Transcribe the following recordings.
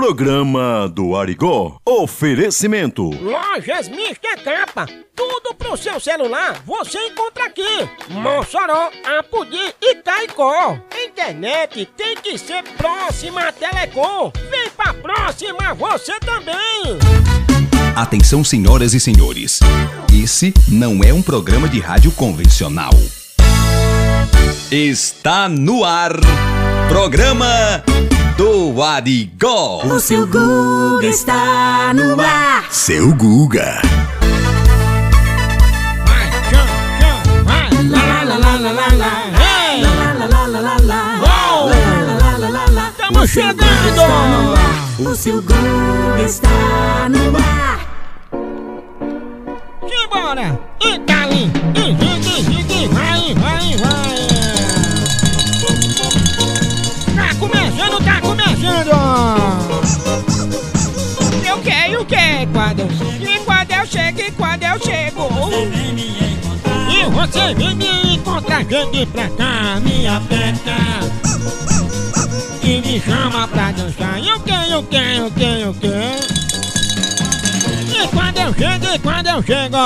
Programa do Arigó. Oferecimento. Lojas Mister Capa. Tudo pro seu celular você encontra aqui. Mossoró, Apudi e Caicó. Internet tem que ser próxima à Telecom. Vem pra próxima você também. Atenção, senhoras e senhores. Esse não é um programa de rádio convencional. Está no ar. Programa do Arigó. O seu Guga está no ar. Seu Guga. Vai, tchan, tchan, vai. Lá, lá, lá, lá, lá, lá, lá. Ei! Lá, lá, lá, lá, lá, lá. Uou! Lá, lá, lá, lá, lá. Tamo O seu Guga chegando. está no ar. O seu Guga está no ar. Simbora! Itali! Henrique, Henrique, E quando eu chego, e quando eu chego? E você vem me encontrar, vem pra cá, me aperta. E me chama pra dançar, eu quero, eu quero, eu quero, eu quero. E quando eu chego, e quando eu chego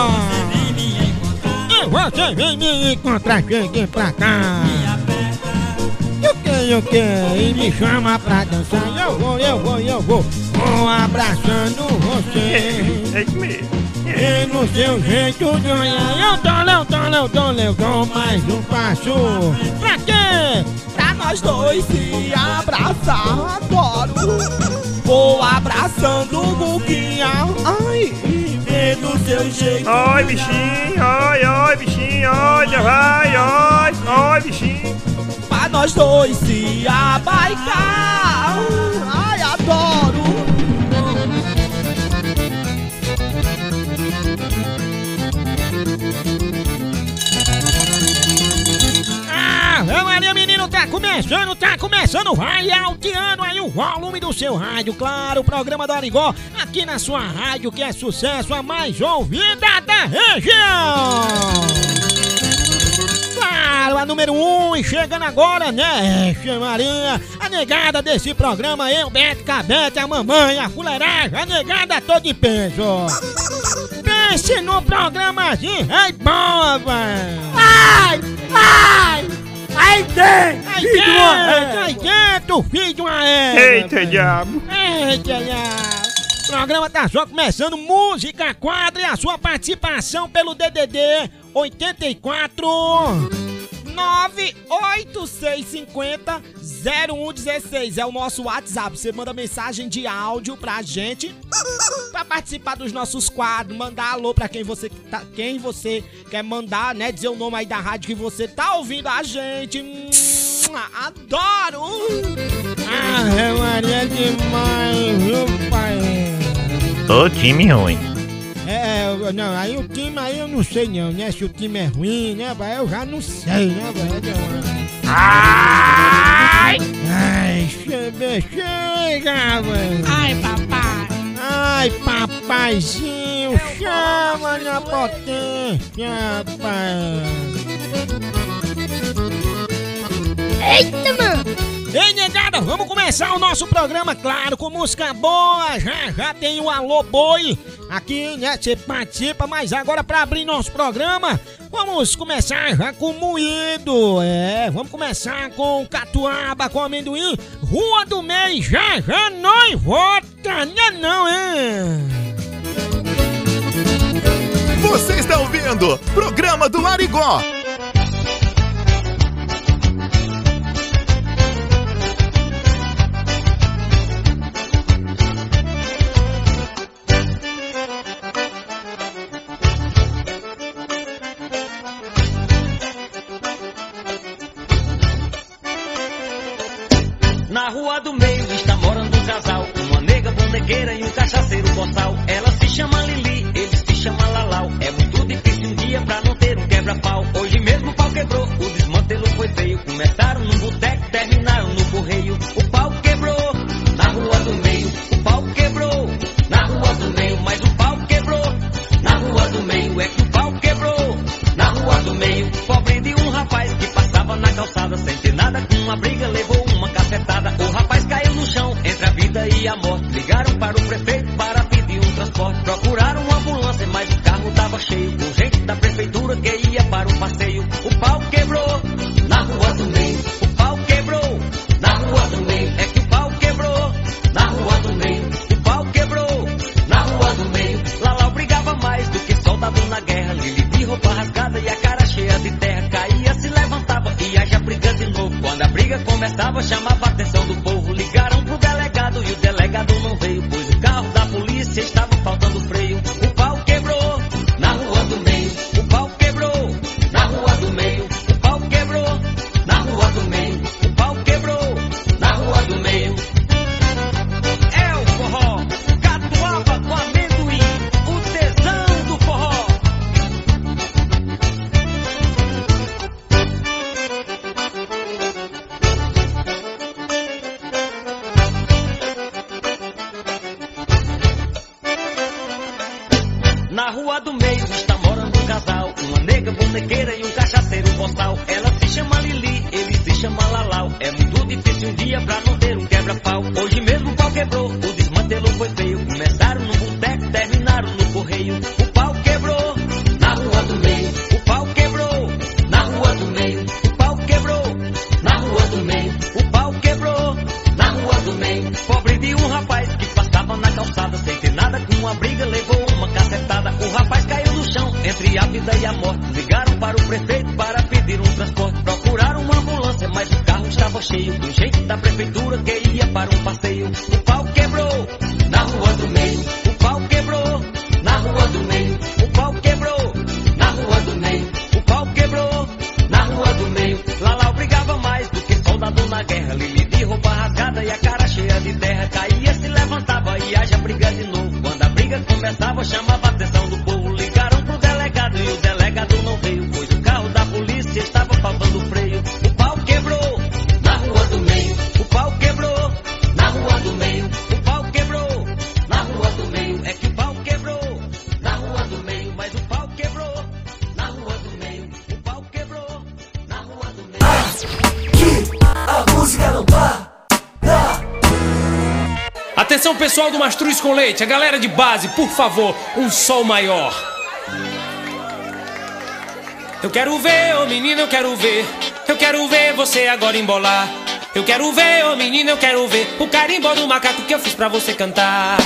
E você vem me encontrar, chegue pra cá Eu quero, eu quero, e me chama pra dançar Eu vou, eu vou, eu vou Vou abraçando você É isso mesmo. E no seu jeito de olhar Eu dou, eu dou, eu dou, eu dou mais um passo Pra quê? Pra nós dois se abraçar, adoro. Vou abraçando o Guguinha, ai, vendo seu jeito. Oi, bichinho, oi, oi, bichinho, olha, vai, oi, oi, bichinho. Pra nós dois se abaicar, ai, tá começando, tá começando, vai alteando aí o volume do seu rádio, claro, o programa do Arigó, aqui na sua rádio, que é sucesso, a mais ouvida da região! Claro, a número um, e chegando agora, né, Maria, a negada desse programa, eu, Beto Cabete, a mamãe, a fuleiragem, a negada toda de peso! Pense no programazinho, bom, velho! Ai, ai, ai, tem, Ai, filho de dentro, dentro, filho de uma égua. Eita, velho. diabo. Eita, diabo. O programa tá só começando. Música quadra e a sua participação pelo DDD 84 98650 0116 é o nosso WhatsApp. Você manda mensagem de áudio pra gente pra participar dos nossos quadros, mandar alô pra quem você tá, quem você quer mandar, né? Dizer o nome aí da rádio que você tá ouvindo a gente. Adoro! Ah, Maria é demais, viu, pai? Ô, time ruim. É, eu- não, aí o time aí eu não sei não, né? Se o time é ruim, né, pai? Eu já não sei, né, velho? Ai! Ai, chega, chega, velho. Ai, papai! Ai, papaizinho, chama na potência, pai. Eita, mano. Ei, negada, vamos começar o nosso programa, claro, com música boa. Já, já tem o Alô Boi aqui, né? Você participa, mas agora pra abrir nosso programa, vamos começar já com moído. É, vamos começar com catuaba, com amendoim. Rua do mês, já, já nós vota, né não, hein? Você está ouvindo Programa do Arigó. Difícil um dia pra Mastruz com Leite, a galera de base, por favor, um sol maior. Eu quero ver, ô menina, eu quero ver. Eu quero ver você agora embolar. Eu quero ver, ô menina, eu quero ver o carimbó do macaco que eu fiz pra você cantar.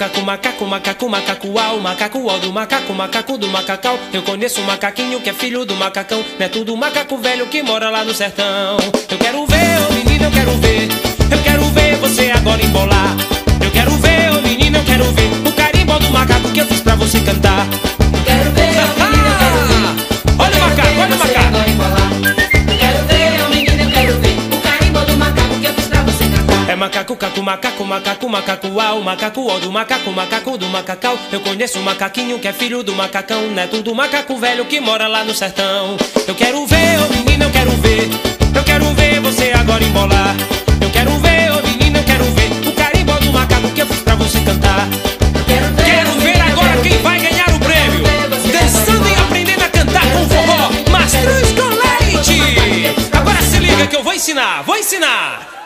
Macaco, caco, macaco, macaco, macaco, au, macaco, au do macaco, macaco do macacau. Eu conheço um macaquinho que é filho do macacão. Não é tudo macaco velho que mora lá no sertão. Eu quero ver, ô menina, eu quero ver. Eu quero ver você agora embolar. Eu quero ver, ô menina, eu quero ver o carimbó do macaco que eu fiz pra você cantar. Caco, macaco, macaco, macaco, au, macaco, ó do macaco, macaco do macacau. Eu conheço um macaquinho que é filho do macacão, neto do macaco velho que mora lá no sertão. Eu quero ver, ô menina, eu quero ver. Eu quero ver você agora embolar. Eu quero ver, ô menina, eu quero ver o carimbó do macaco que eu fiz pra você cantar. Eu quero ver, Quero ver menina, agora quero quem ver. vai ganhar o prêmio. Dançando e aprendendo a cantar com forró. Mastruz com leite. Agora se liga que eu vou ensinar, vou ensinar.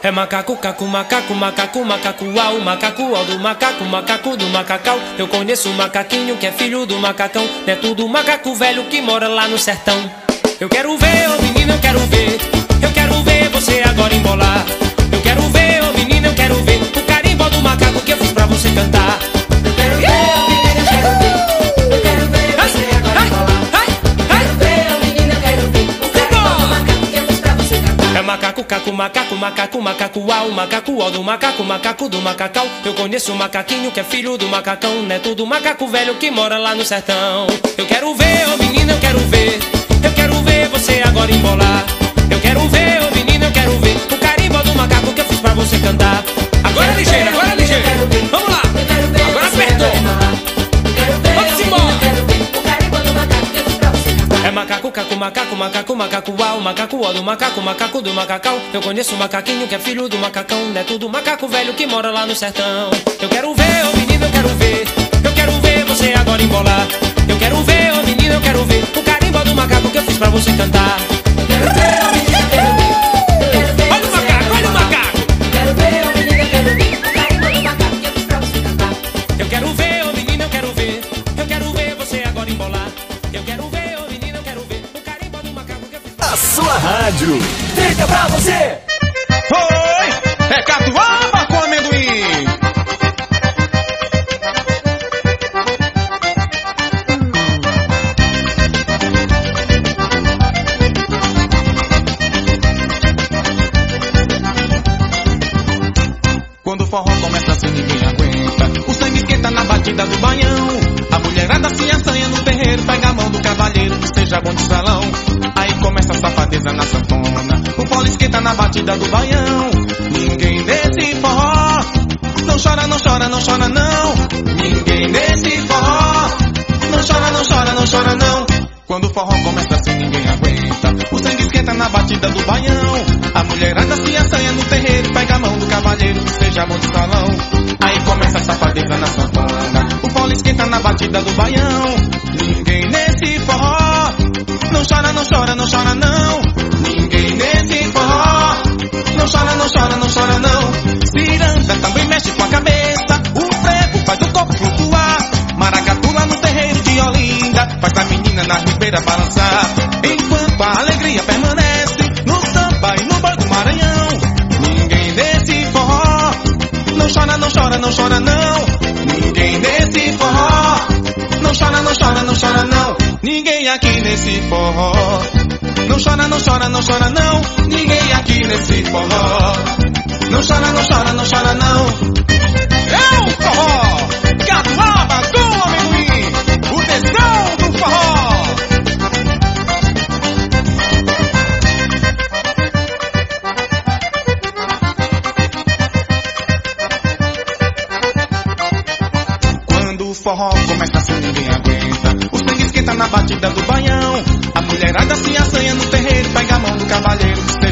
É macaco, caco, macaco, macaco, macaco, au, macaco, au do macaco, macaco do macacau. Eu conheço um macaquinho que é filho do macacão, neto do macaco velho que mora lá no sertão. Eu quero ver, ô menina, eu quero ver. Eu quero ver você agora embolar. Eu quero ver, ô menina, eu quero ver o carimbó do macaco que eu fiz pra você cantar. Macaco, caco, macaco, macaco, macaco, au, macaco, au do macaco, macaco do macacau. Eu conheço um macaquinho que é filho do macacão, neto do macaco velho que mora lá no sertão. Eu quero ver, ô menina, eu quero ver. Eu quero ver você agora embolar. Eu quero ver, ô menina, eu quero ver o carimbó do macaco que eu fiz pra você cantar. Agora é ligeiro, agora é ligeiro. Vamos É macaco, caco, macaco, macaco, macaco, uau, macaco, ó do macaco, macaco do macacão. Eu conheço um macaquinho que é filho do macacão, neto é do macaco velho que mora lá no sertão. Eu quero ver, ô menino, eu quero ver. Eu quero ver você agora embolar. Eu quero ver, ô menino, eu quero ver o carimbó do macaco que eu fiz pra você cantar. Eu quero ver, ô menino, eu quero ver. rádio. Fica pra você!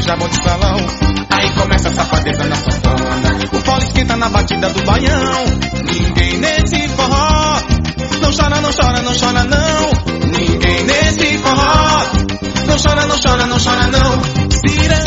travão de salão. Aí começa a safadeza na sanfona. O polo esquenta na batida do baião. Ninguém nesse forró. Não chora, não chora, não chora, não. Ninguém nesse forró. Não chora, não chora, não chora, não. Ciranda.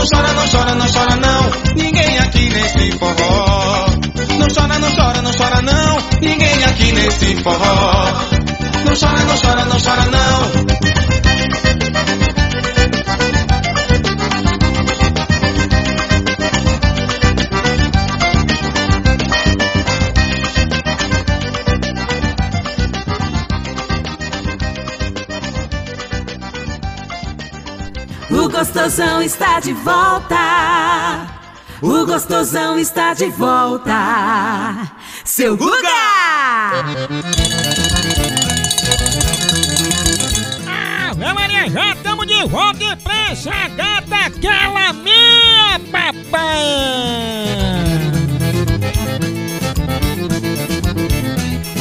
Não chora, não chora, não chora não, ninguém aqui nesse forró. Não chora, não chora, não chora não, ninguém aqui nesse forró. Não chora, não chora, não chora não. Gostosão está de volta. O Gostosão está de volta. Seu Guga! Ah, Maria, já estamos de volta pra essa gata aquela minha, papai!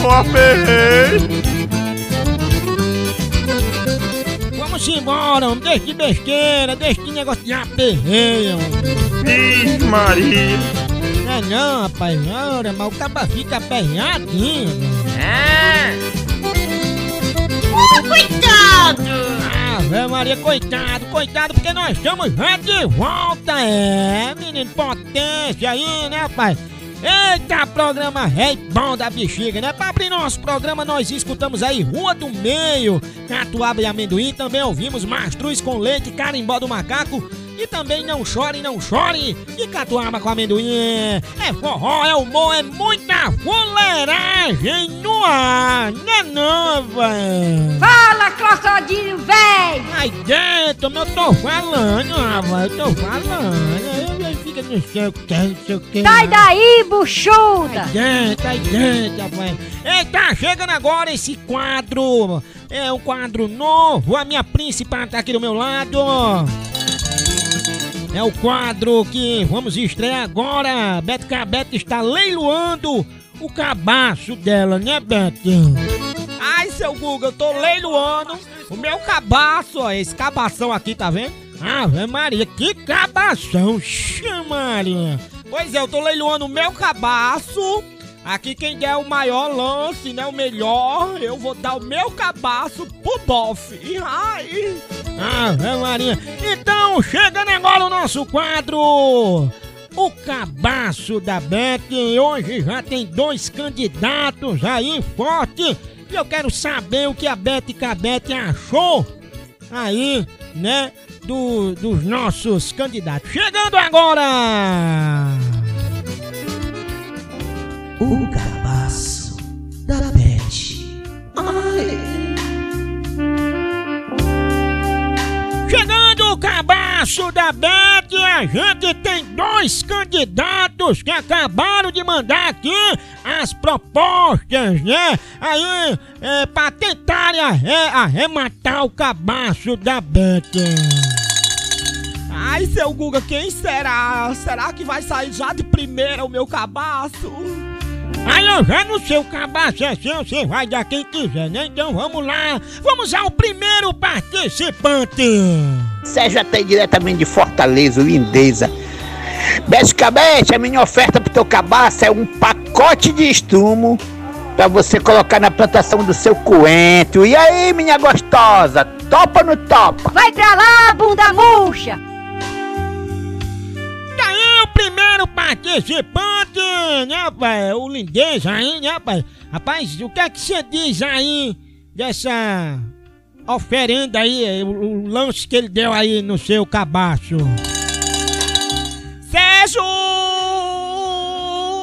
Ó, oh, embora, homem. Deixa de besteira, deixa de negócio de aperreio. Ih, Maria. Não é não, rapaz, não, né? mas o capa fica aperreadinho. É. Oh, coitado! Ah, Ave Maria, coitado, coitado, porque nós estamos já de volta, é, menino, potência aí, né, rapaz? Eita, programa rei bom da bexiga, né? Pra abrir nosso programa, nós escutamos aí Rua do Meio, Catuaba e Amendoim, também ouvimos Mastruz com Leite, Carimbó do Macaco, e também Não Chore, Não Chore, e Catuaba com Amendoim. É, é forró, é humor, é muita fuleiragem no ar, né não, véi? Fala, crossadinho, véi! Ai, dentro, eu tô falando, ah, véi, eu tô falando, que não sei o que não sei o que. Sai daí, buchuda! Dentro, dentro, rapaz. Eita, chegando agora esse quadro. É um quadro novo. A minha principal tá aqui do meu lado. É o quadro que vamos estrear agora. Beto Cabeto está leiloando o cabaço dela, né, Beto? Ai, seu Guga, eu tô leiloando o meu cabaço, ó. Esse cabação aqui, tá vendo? Ave Maria, que cabação, Maria. Pois é, eu tô leiloando o meu cabaço. Aqui quem der o maior lance, né, o melhor, eu vou dar o meu cabaço pro bofe. Ai. Ave Maria. Então, chegando agora o nosso quadro. O cabaço da Beth hoje já tem dois candidatos aí forte. E eu quero saber o que a Beth Cabete achou aí, né, do, dos nossos candidatos. Chegando agora! O cabaço da Beth. Chegando o cabaço da Beth, a gente tem dois candidatos que acabaram de mandar aqui as propostas, né? Aí, é, pra tentarem arre arrematar o cabaço da Beth. Ai, seu Guga, quem será? Será que vai sair já de primeira o meu cabaço? Aí eu já não sei o cabaço é seu, você vai dar quem quiser, né? Então vamos lá, vamos ao primeiro participante. Sérgio até diretamente de Fortaleza, lindeza. Basicamente, a minha oferta pro teu cabaço é um pacote de estrumo pra você colocar na plantação do seu coentro. E aí, minha gostosa, topa não topa? Vai pra lá, bunda murcha! Daí o primeiro participante, né, rapaz? O lindez aí, né, rapaz? Rapaz, o que é que você diz aí dessa oferenda aí, o, o lance que ele deu aí no seu cabaço? Sérgio!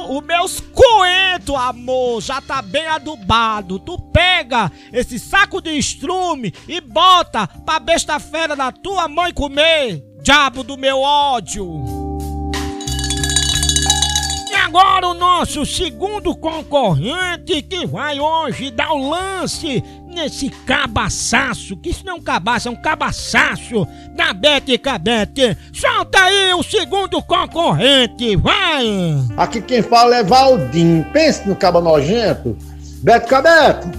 O meus coentro, amor, já tá bem adubado. Tu pega esse saco de estrume e bota pra besta fera da tua mãe comer. Diabo do meu ódio! Agora o nosso segundo concorrente que vai hoje dar o lance nesse cabaçaço, que isso não é um cabaço, é um cabaçaço da Bete Cabete. Solta aí o segundo concorrente, vai! Aqui quem fala é Valdim. Pense no caba nojento. Beto Cabeto.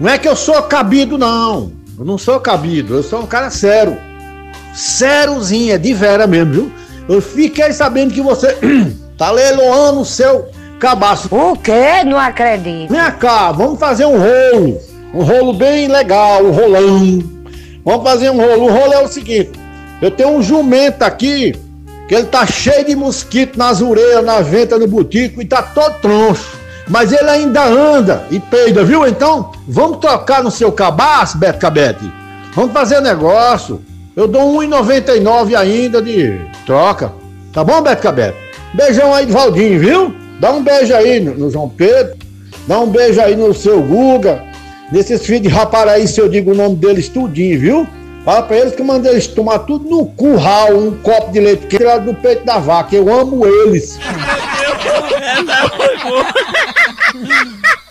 Não é que eu sou cabido, não. Eu não sou cabido, eu sou um cara sério. Sériozinho, é de vera mesmo, viu? Eu fiquei sabendo que você tá leiloando o seu cabaço. O quê? Não acredito. Vem cá, vamos fazer um rolo. Um rolo bem legal, um rolão. Vamos fazer um rolo. O rolo é o seguinte: eu tenho um jumento aqui, que ele tá cheio de mosquito nas orelhas, na venta, no butico e tá todo troncho. Mas ele ainda anda e peida, viu? Então, vamos trocar no seu cabaço, Beto Cabete. Vamos fazer negócio. Eu dou 1,99 ainda de troca. Tá bom, Beto Cabete? Beijão aí Valdinho, viu? Dá um beijo aí no, no João Pedro. Dá um beijo aí no seu Guga. Nesses filhos de raparaí, se eu digo o nome deles tudinho, viu? Fala pra eles que eu mandei eles tomar tudo no curral, um copo de leite que tirado do peito da vaca. Eu amo eles.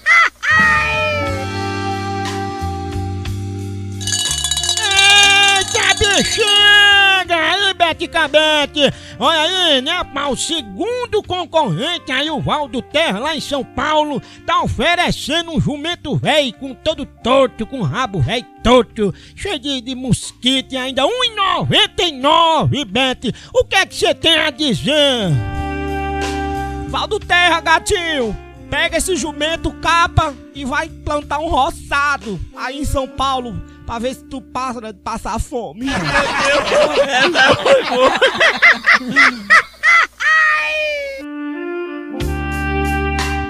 Cabete! Olha aí, né? O segundo concorrente aí, o Valdo Terra, lá em São Paulo, tá oferecendo um jumento velho com todo torto, com rabo velho torto, cheio de, de mosquito e ainda 1,99, Bete! O que é que você tem a dizer? Valdo Terra, gatinho! Pega esse jumento, capa e vai plantar um roçado aí em São Paulo pra ver se tu passa de passar fome.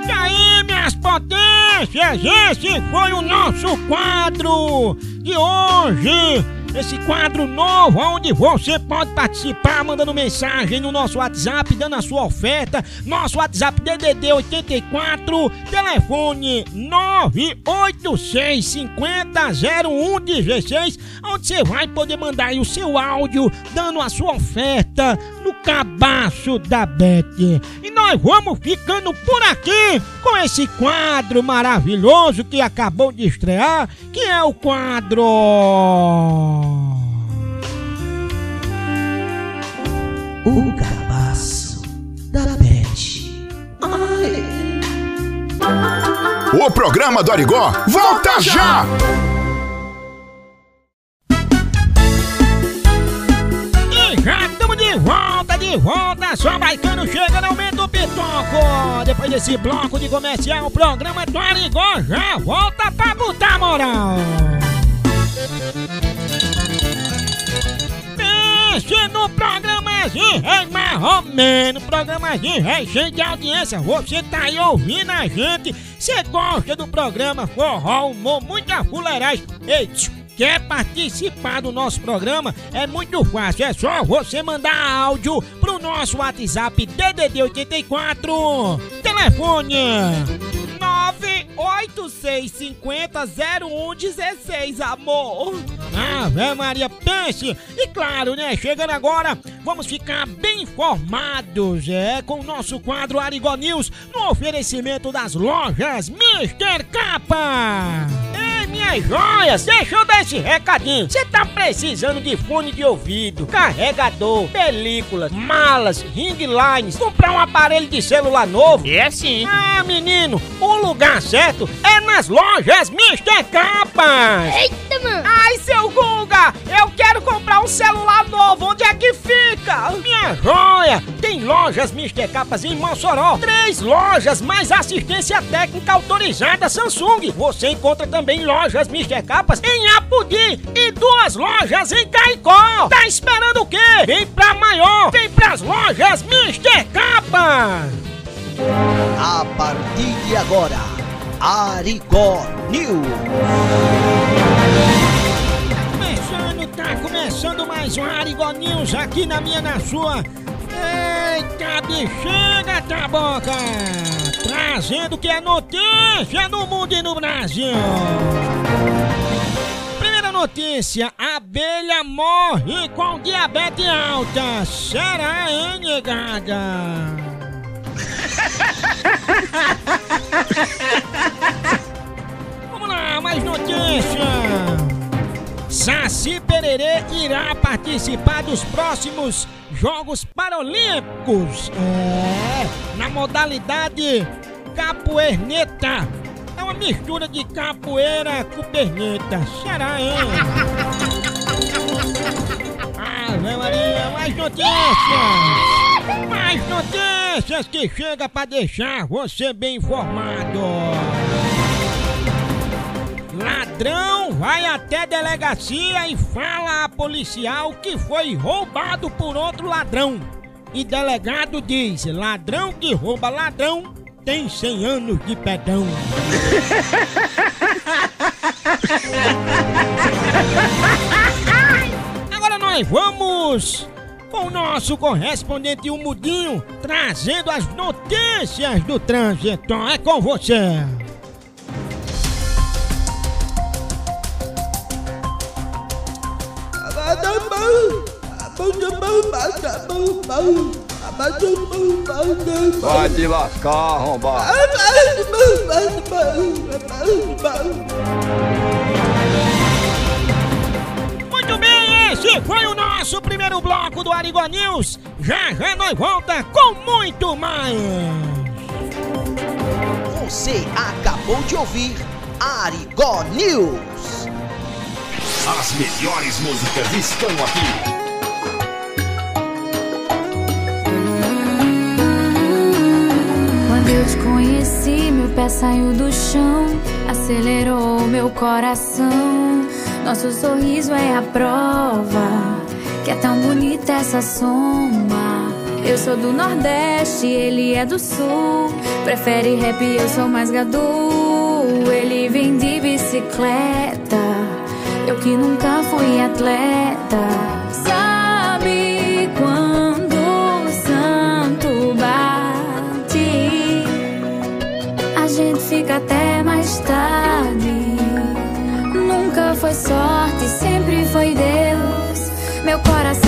E aí, minhas potências, esse foi o nosso quadro de hoje. Esse quadro novo, onde você pode participar mandando mensagem no nosso WhatsApp, dando a sua oferta. Nosso WhatsApp DDD 84, telefone 986500116, onde você vai poder mandar aí o seu áudio, dando a sua oferta no cabaço da Beth. E nós vamos ficando por aqui com esse quadro maravilhoso que acabou de estrear, que é o quadro. O cabaço da Pet. O programa do Arigó volta já! Já estamos de volta, de volta, só Baicano chega no aumento do Pitoco. Depois desse bloco de comercial, o programa do Arigó já volta pra botar moral. Pense no programazinho, é ou menos, programazinho é cheio de audiência. Você tá aí ouvindo a gente, você gosta do programa Forró, Humor, muita fuleiragem. Ei, tch, Quer participar do nosso programa? É muito fácil, é só você mandar áudio pro nosso WhatsApp DDD 84. Telefone 986500116, amor. Ave Maria, pense! E claro, né? Chegando agora, vamos ficar bem informados, é, com o nosso quadro Arigó News, no oferecimento das lojas Mr. Capa. Minhas joias, deixa eu dar esse recadinho. Você tá precisando de fone de ouvido, carregador, películas, malas, ring lines, comprar um aparelho de celular novo? É sim. Ah, menino, o lugar certo é nas lojas Mr. Capa. Eita, mano! Ai, seu Guga, eu quero comprar um celular novo, onde é que fica? Minha joia, tem lojas Mr. Capas em Mossoró, três lojas mais assistência técnica autorizada Samsung. Você encontra também lojas Mr. Capas em Apudi e duas lojas em Caicó. Tá esperando o quê? Vem pra maior, vem pras lojas Mr. Capas. A partir de agora, Arigó News. Mais um Arigó News aqui na minha, na sua. Eita, bexiga, tá boca! Trazendo que é notícia no mundo e no Brasil. Primeira notícia: abelha morre com diabetes alta. Será, hein, negada? Vamos lá, mais notícia. Saci Pererê irá participar dos próximos Jogos Paralímpicos. É, na modalidade capoeirneta. É uma mistura de capoeira com perneta. Será, hein? Ave Maria, mais notícias! Mais notícias que chega pra deixar você bem informado. Ladrão vai até delegacia e fala a policial que foi roubado por outro ladrão. E delegado diz: ladrão que rouba ladrão tem 100 anos de pedão. Agora nós vamos com o nosso correspondente o Mudinho trazendo as notícias do trânsito. É com você. Vai te lascar, arrombado. Muito bem, esse foi o nosso primeiro bloco do Arigó News. Já já nós volta com muito mais. Você acabou de ouvir Arigó News. As melhores músicas estão aqui. Quando eu te conheci, meu pé saiu do chão, acelerou meu coração. Nosso sorriso é a prova que é tão bonita essa soma. Eu sou do Nordeste, ele é do Sul. Prefere rap, eu sou mais gadu. Ele vem de bicicleta, eu que nunca fui atleta. Sabe quando o santo bate? A gente fica até mais tarde. Nunca foi sorte, sempre foi Deus. Meu coração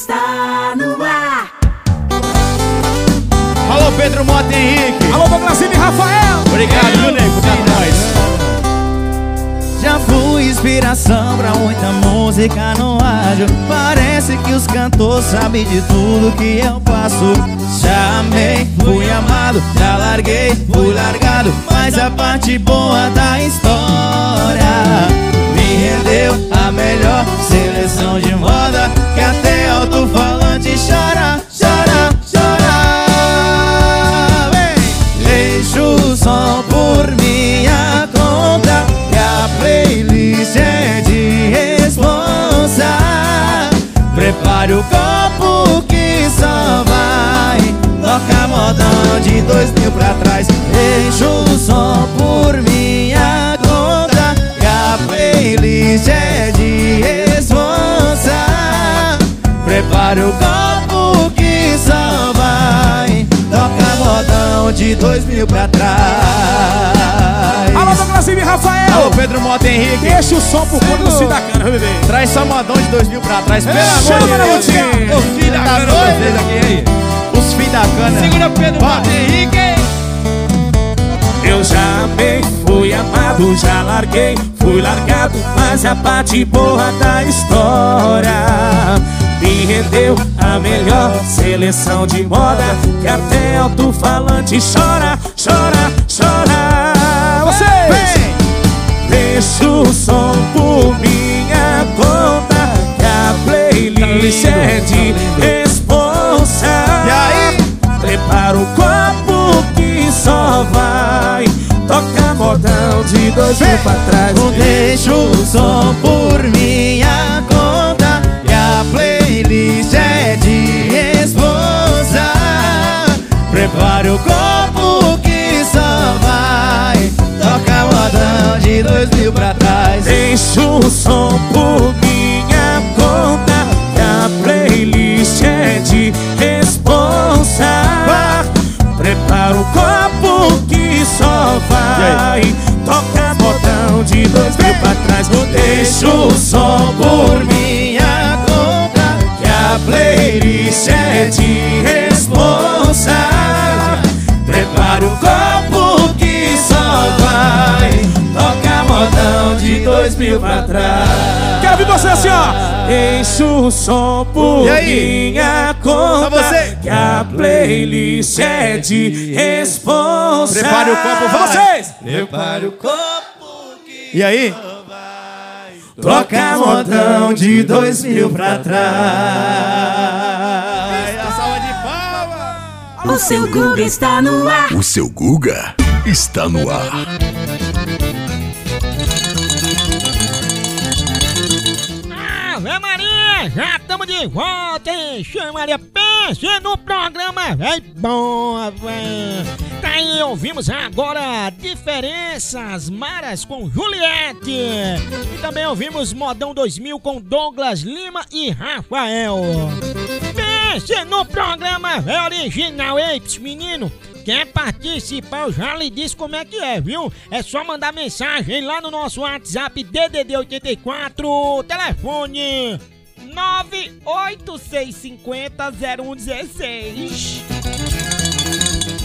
está no ar. Alô, Pedro Mota Henrique. Alô, Douglasinho e Rafael. Obrigado, viu, Nego, por estar com nós. Já fui inspiração pra muita música no rádio Parece que os cantores sabem de tudo que eu passo Já amei, fui amado, já larguei, fui largado Mas a parte boa da história Me rendeu a melhor seleção de moda Que até alto-falante chora, chora, chora! Deixa o som por minha conta Que a playlist é de responsa. Prepare o copo que só vai Toca modão de dois mil pra trás. Deixa o som por Prepare o copo que só vai Toca modão de dois mil pra trás Alô, Douglasinho e Rafael. Alô, Pedro Mota Henrique Deixa o som pro fundo do Cidacana, meu bebê. Traz só modão de dois mil pra trás, pelo amor de Deus. Os filhos da cana, vocês aqui, aí Os filhos da cana Segura Pedro Vai. Mota Henrique. Eu já amado, já larguei, fui largado, mas a parte boa da história me rendeu a melhor seleção de moda que até alto-falante chora, chora, chora. Você vem, deixa o som por minha conta que a playlist é de responsa. E aí? Prepara o copo que só vai Toca modão de dois mil pra trás. Deixa o som por minha conta E a playlist é de responsa Prepare o copo que só vai Toca modão de dois mil pra trás. Deixa o som por minha vai. Toca botão de dois mil pra trás Deixa o som por minha conta Que a playlist é de responsa. Prepara o copo que só vai. Toca modão de dois mil pra trás. Quero ouvir você assim, ó. Enche o som por minha conta. Que a playlist é de responsa Prepare o copo, vocês Prepare o copo E aí? Toca modão de dois mil pra trás A salva de palmas O seu Google está no ar. O seu Guga está no ar. Ave Maria, já estamos de volta, hein? Chama Maria, pense no programa, véi bom, véi. Tá aí, ouvimos agora Diferenças Maras com Juliette. E também ouvimos Modão 2000 com Douglas Lima e Rafael. Pense no programa, é original, ei, menino. quer participar, eu já lhe disse como é que é, viu? É só mandar mensagem lá no nosso WhatsApp DDD 84, telefone 986500116.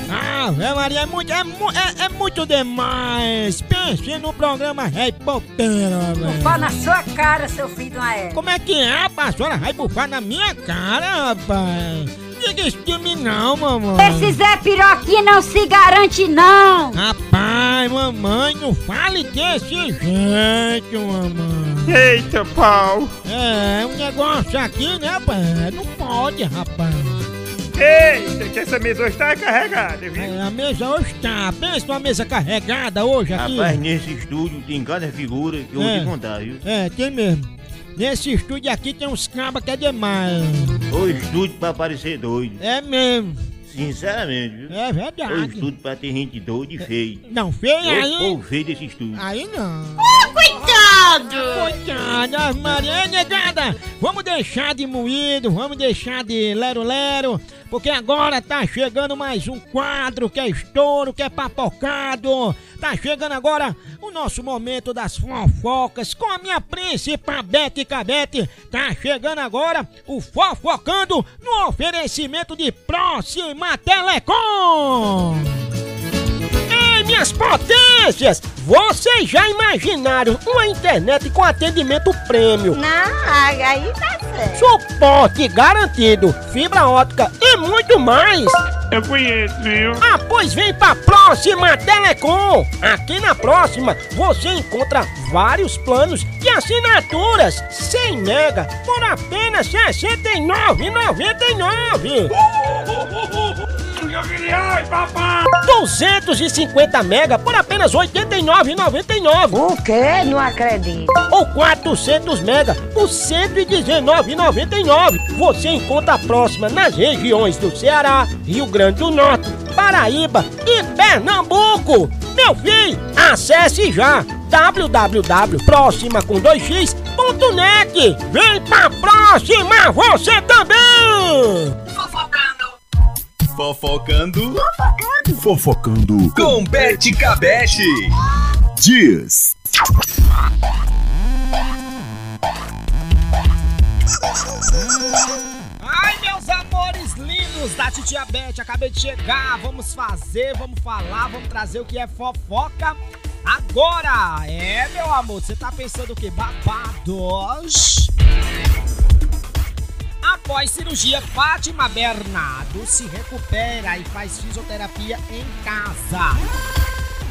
Ah, Maria, é muito, é, é, é muito demais. Pense no programa Rei Poteiro, velho. Bufar na sua cara, seu filho de uma égua. Como é que é, A senhora vai bufar na minha cara, rapaz? Diga isso de mim não, mamãe. Esse Zé Piroquinha não se garante, não. Rapaz, mamãe, não fale desse jeito, mamãe. Eita, pau! É, um negócio aqui, né, rapaz? Não pode, rapaz. Eita, que essa mesa hoje tá carregada, viu? É, a mesa hoje tá. Pensa numa mesa carregada hoje aqui. Rapaz, nesse estúdio tem cada figura que eu vou É. te contar, viu? É, tem mesmo. Nesse estúdio aqui tem uns cabas que é demais. O estúdio pra parecer doido. É mesmo. Sinceramente, viu? É O verdade. estúdio pra ter gente doida e feia. Não, feio Eu aí. sou feio desse estúdio. Aí não. Coitado! Coitada, Maria negada. Vamos deixar de moído, vamos deixar de lero-lero, porque agora tá chegando mais um quadro que é estouro, que é papocado. Tá chegando agora o nosso momento das fofocas com a minha príncipa Bete Cabete. Tá chegando agora o Fofocando no oferecimento de Próxima Telecom. Minhas potências! Vocês já imaginaram uma internet com atendimento prêmio? Não, aí tá certo. Suporte garantido, fibra ótica e muito mais! Eu conheço, viu? Ah, pois vem pra Próxima Telecom! Aqui na Próxima você encontra vários planos de assinaturas 100 mega por apenas R$ 69,99! Ai, papai! 250 mega por apenas R$ 89,99. O quê? Não acredito. Ou 400 mega por R$ 119,99. Você encontra a próxima nas regiões do Ceará, Rio Grande do Norte, Paraíba e Pernambuco. Meu filho, acesse já www.proxima com 2x.net. Vem pra próxima você também! Fofocando. Fofocando Com Bete Cabete. Dias. Ai, meus amores lindos da Titia Beth, acabei de chegar. Vamos fazer, vamos falar, vamos trazer o que é fofoca agora. É, meu amor, você tá pensando o que? Babados. Após cirurgia, Fátima Bernardo se recupera e faz fisioterapia em casa.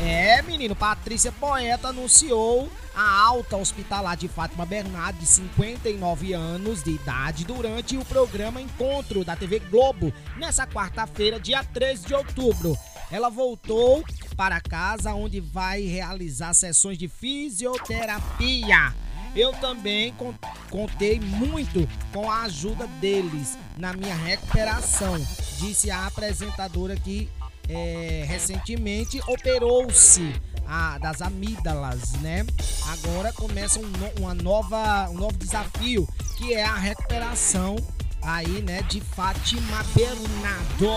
É, menino, Patrícia Poeta anunciou a alta hospitalar de Fátima Bernardo, de 59 anos de idade, durante o programa Encontro da TV Globo, nessa quarta-feira, dia 13 de outubro. Ela voltou para casa, onde vai realizar sessões de fisioterapia. Eu também con- contei muito com a ajuda deles na minha recuperação, disse a apresentadora que é, recentemente operou-se das amígdalas, né? Agora começa um, uma nova, um novo desafio, que é a recuperação aí, né, de Fátima Bernardo.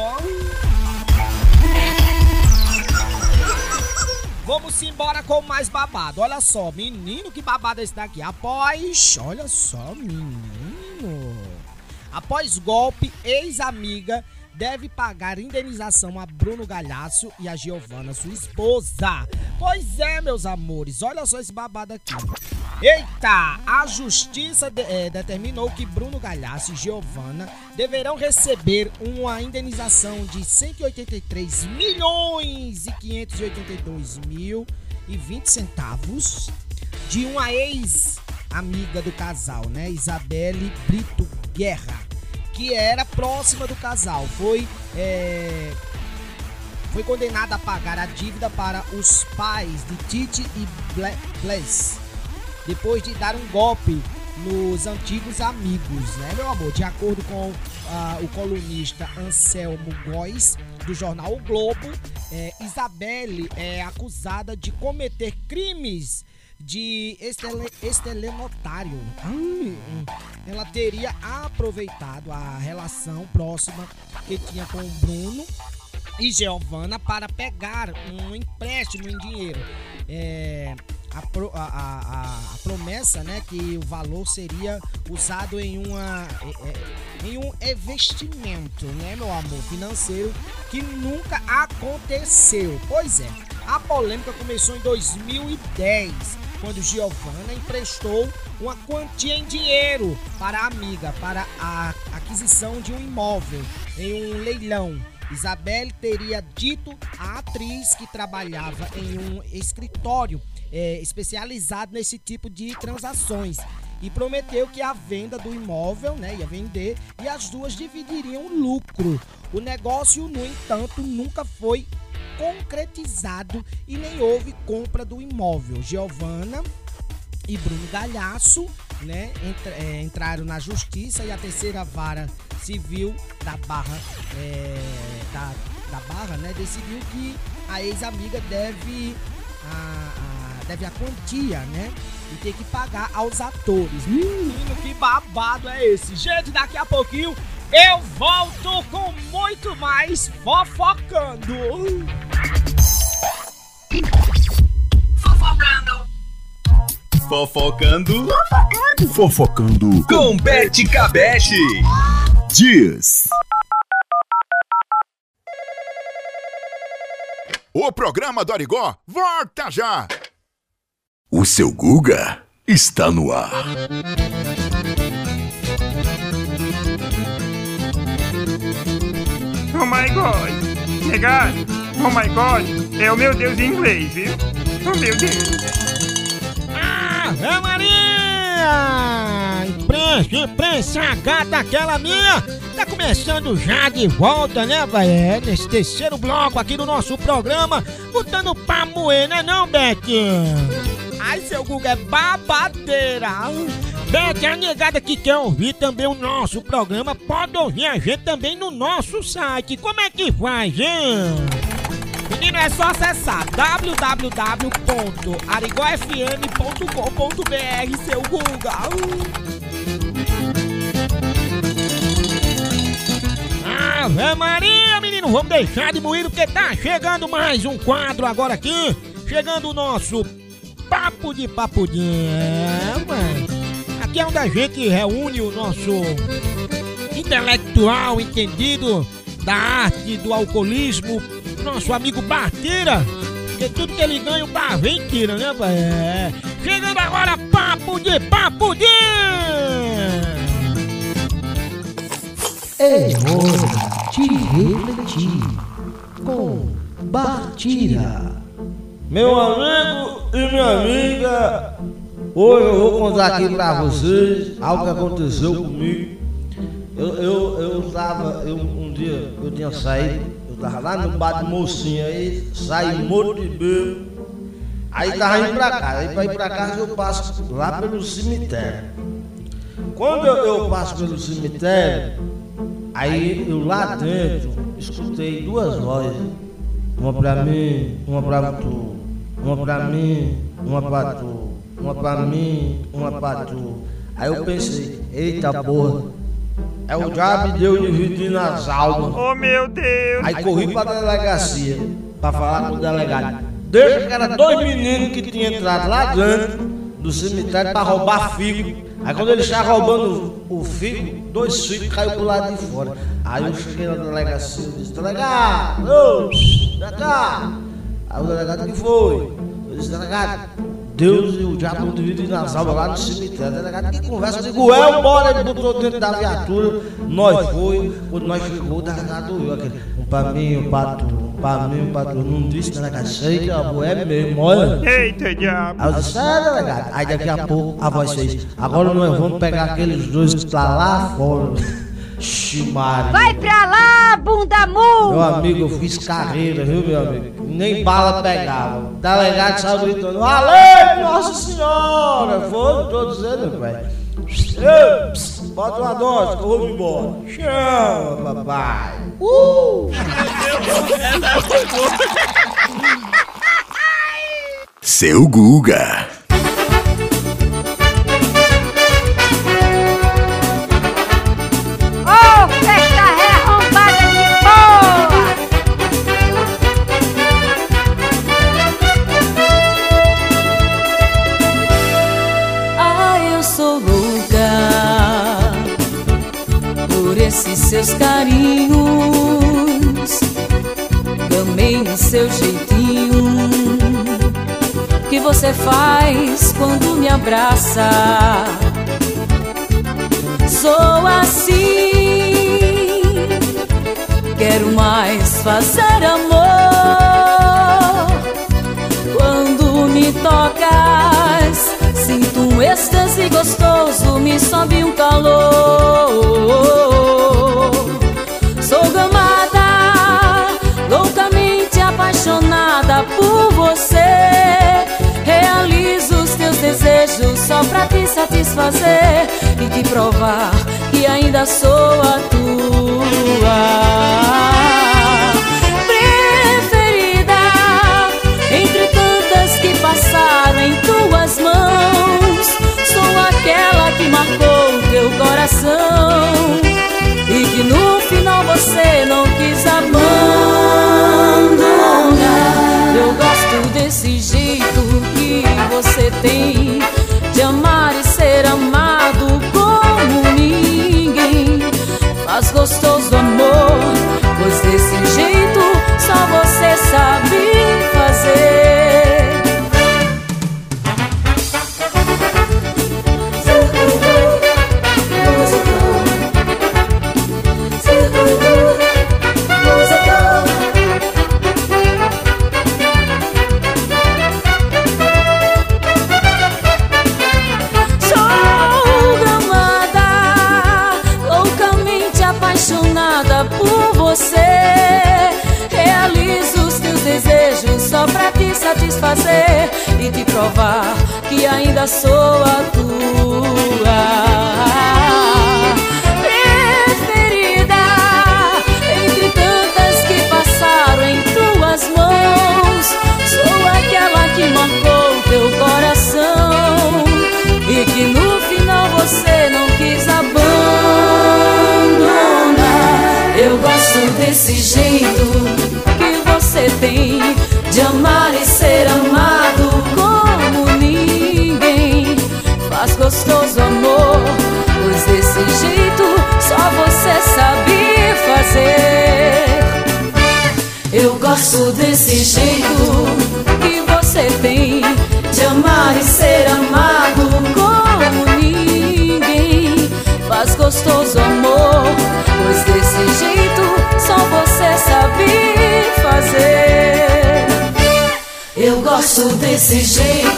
Vamos embora com mais babado. Olha só, menino, que babado é esse daqui? Após, olha só, menino. Após golpe, ex-amiga deve pagar indenização a Bruno Galhaço e a Giovana, sua esposa. Pois é, meus amores, olha só esse babado aqui. Eita! A justiça de- eh, determinou que Bruno Galhaço e Giovana deverão receber uma indenização de 183 milhões e 582 mil e 20 centavos de uma ex-amiga do casal, né? Isabelle Brito Guerra, que era próxima do casal. Foi é, foi condenada a pagar a dívida para os pais de Titi e Ble- Bless, depois de dar um golpe nos antigos amigos, né, meu amor? De acordo com ah, o colunista Anselmo Góes, do jornal O Globo, é, Isabelle é acusada de cometer crimes de estele, estelionatário. Hum. Ela teria aproveitado a relação próxima que tinha com o Bruno e Giovanna para pegar um empréstimo em dinheiro. É, a- a- a- a promessa, né, que o valor seria usado em uma é, é, em um investimento, né, meu amor, financeiro que nunca aconteceu. Pois é, a polêmica começou em 2010, quando Giovanna emprestou uma quantia em dinheiro para a amiga para a aquisição de um imóvel em um leilão. Isabelle teria dito à atriz que trabalhava em um escritório é, especializado nesse tipo de transações e prometeu que a venda do imóvel né, ia vender e as duas dividiriam o lucro. O negócio, no entanto, nunca foi concretizado e nem houve compra do imóvel. Giovana e Bruno Galhaço, né, é, entraram na justiça e a terceira vara civil da Barra é, da, da Barra, né, decidiu que a ex-amiga deve a, a- deve a quantia, né, e ter que pagar aos atores. Menino, que babado é esse? Gente, daqui a pouquinho eu volto com muito mais fofocando. Fofocando Fofocando com Bete Cabete. Dias. O programa do Arigó volta já. O seu Guga está no ar. Oh my god. Negado. Oh my god. É o meu Deus em inglês, viu? Oh meu Deus. Ave Maria! Imprensa, imprensa, gata aquela minha! Tá começando já de volta, né, vai? É, nesse terceiro bloco aqui do nosso programa, botando pra moer, né não, Beth? Ai, seu Google é babadeira! Beth, a negada que quer ouvir também o nosso programa, pode ouvir a gente também no nosso site. Como é que faz, hein? Menino, é só acessar www.arigofm.com.br, seu Guga. Ave Maria, menino, vamos deixar de moído porque tá chegando mais um quadro agora aqui. Chegando o nosso Papo de Papudinho. Mano. Aqui é onde a gente reúne o nosso intelectual entendido da arte do alcoolismo, nosso amigo Bartira. Porque tudo que ele ganha, o bar vem tira, né, pai? É. Chegando agora, Papo de Papudinho! É hora de refletir com Batira. Meu amigo e minha amiga, hoje eu vou contar aqui pra vocês algo que aconteceu comigo. Eu, eu, eu tava, eu, um dia eu tinha saído, eu tava lá no bar de mocinha, aí saí morto de bebo. Aí tava indo pra casa, aí pra ir pra casa eu passo lá pelo cemitério. Quando eu, eu passo pelo cemitério, aí eu lá dentro escutei duas vozes. Uma pra mim, uma pra tu. Uma pra mim, uma pra tu. Uma pra mim, uma pra tu. Aí eu pensei, eita porra. É o diabo de Deus dividindo as almas. Oh meu Deus. Aí corri pra delegacia pra falar com o delegado. Deixa que era dois meninos que tinham entrado lá dentro do cemitério pra roubar figo. Aí quando eles estavam roubando o figo, dois figos caíram pro lado de fora. Aí eu cheguei na delegacia e disse, delegado, ô, delegado. Aí o delegado, que foi? Eu disse, delegado, Deus e o diabo dividem nas almas lá no cemitério. Delegado, que conversa? Eu digo, é, bora, ele botou dentro da viatura. Nós foi, quando nós chegou, o delegado ouviu aquele, um pra mim, um pra tu, um pra mim, um pra tu. Não disse, delegado, sei que é mesmo, olha. Eita, diabo. Aí eu disse, é, delegado. Aí daqui a pouco a voz fez, agora nós vamos pegar aqueles dois que tá lá fora. Ximari. Vai pra lá, bunda Meu mu! amigo, eu fiz carreira, viu, meu amigo? Nem bala pegava. O delegado saiu gritando, valeu, Nossa Senhora! Foi, tô dizendo, meu. Ei, pss, Bota uma dose que eu vou embora. Chama, papai. Uh! Seu Guga. Seus carinhos. Gamei no seu jeitinho que você faz quando me abraça. Sou assim, quero mais fazer amor. Quando me tocas, sinto um êxtase gostoso, me sobe um calor. Sou gamada, loucamente apaixonada por você. Realizo os teus desejos só pra te satisfazer e te provar que ainda sou gosto desse jeito que você tem de amar e ser amado como ninguém. Faz gostoso amor, pois desse jeito só você sabe fazer. Eu gosto desse jeito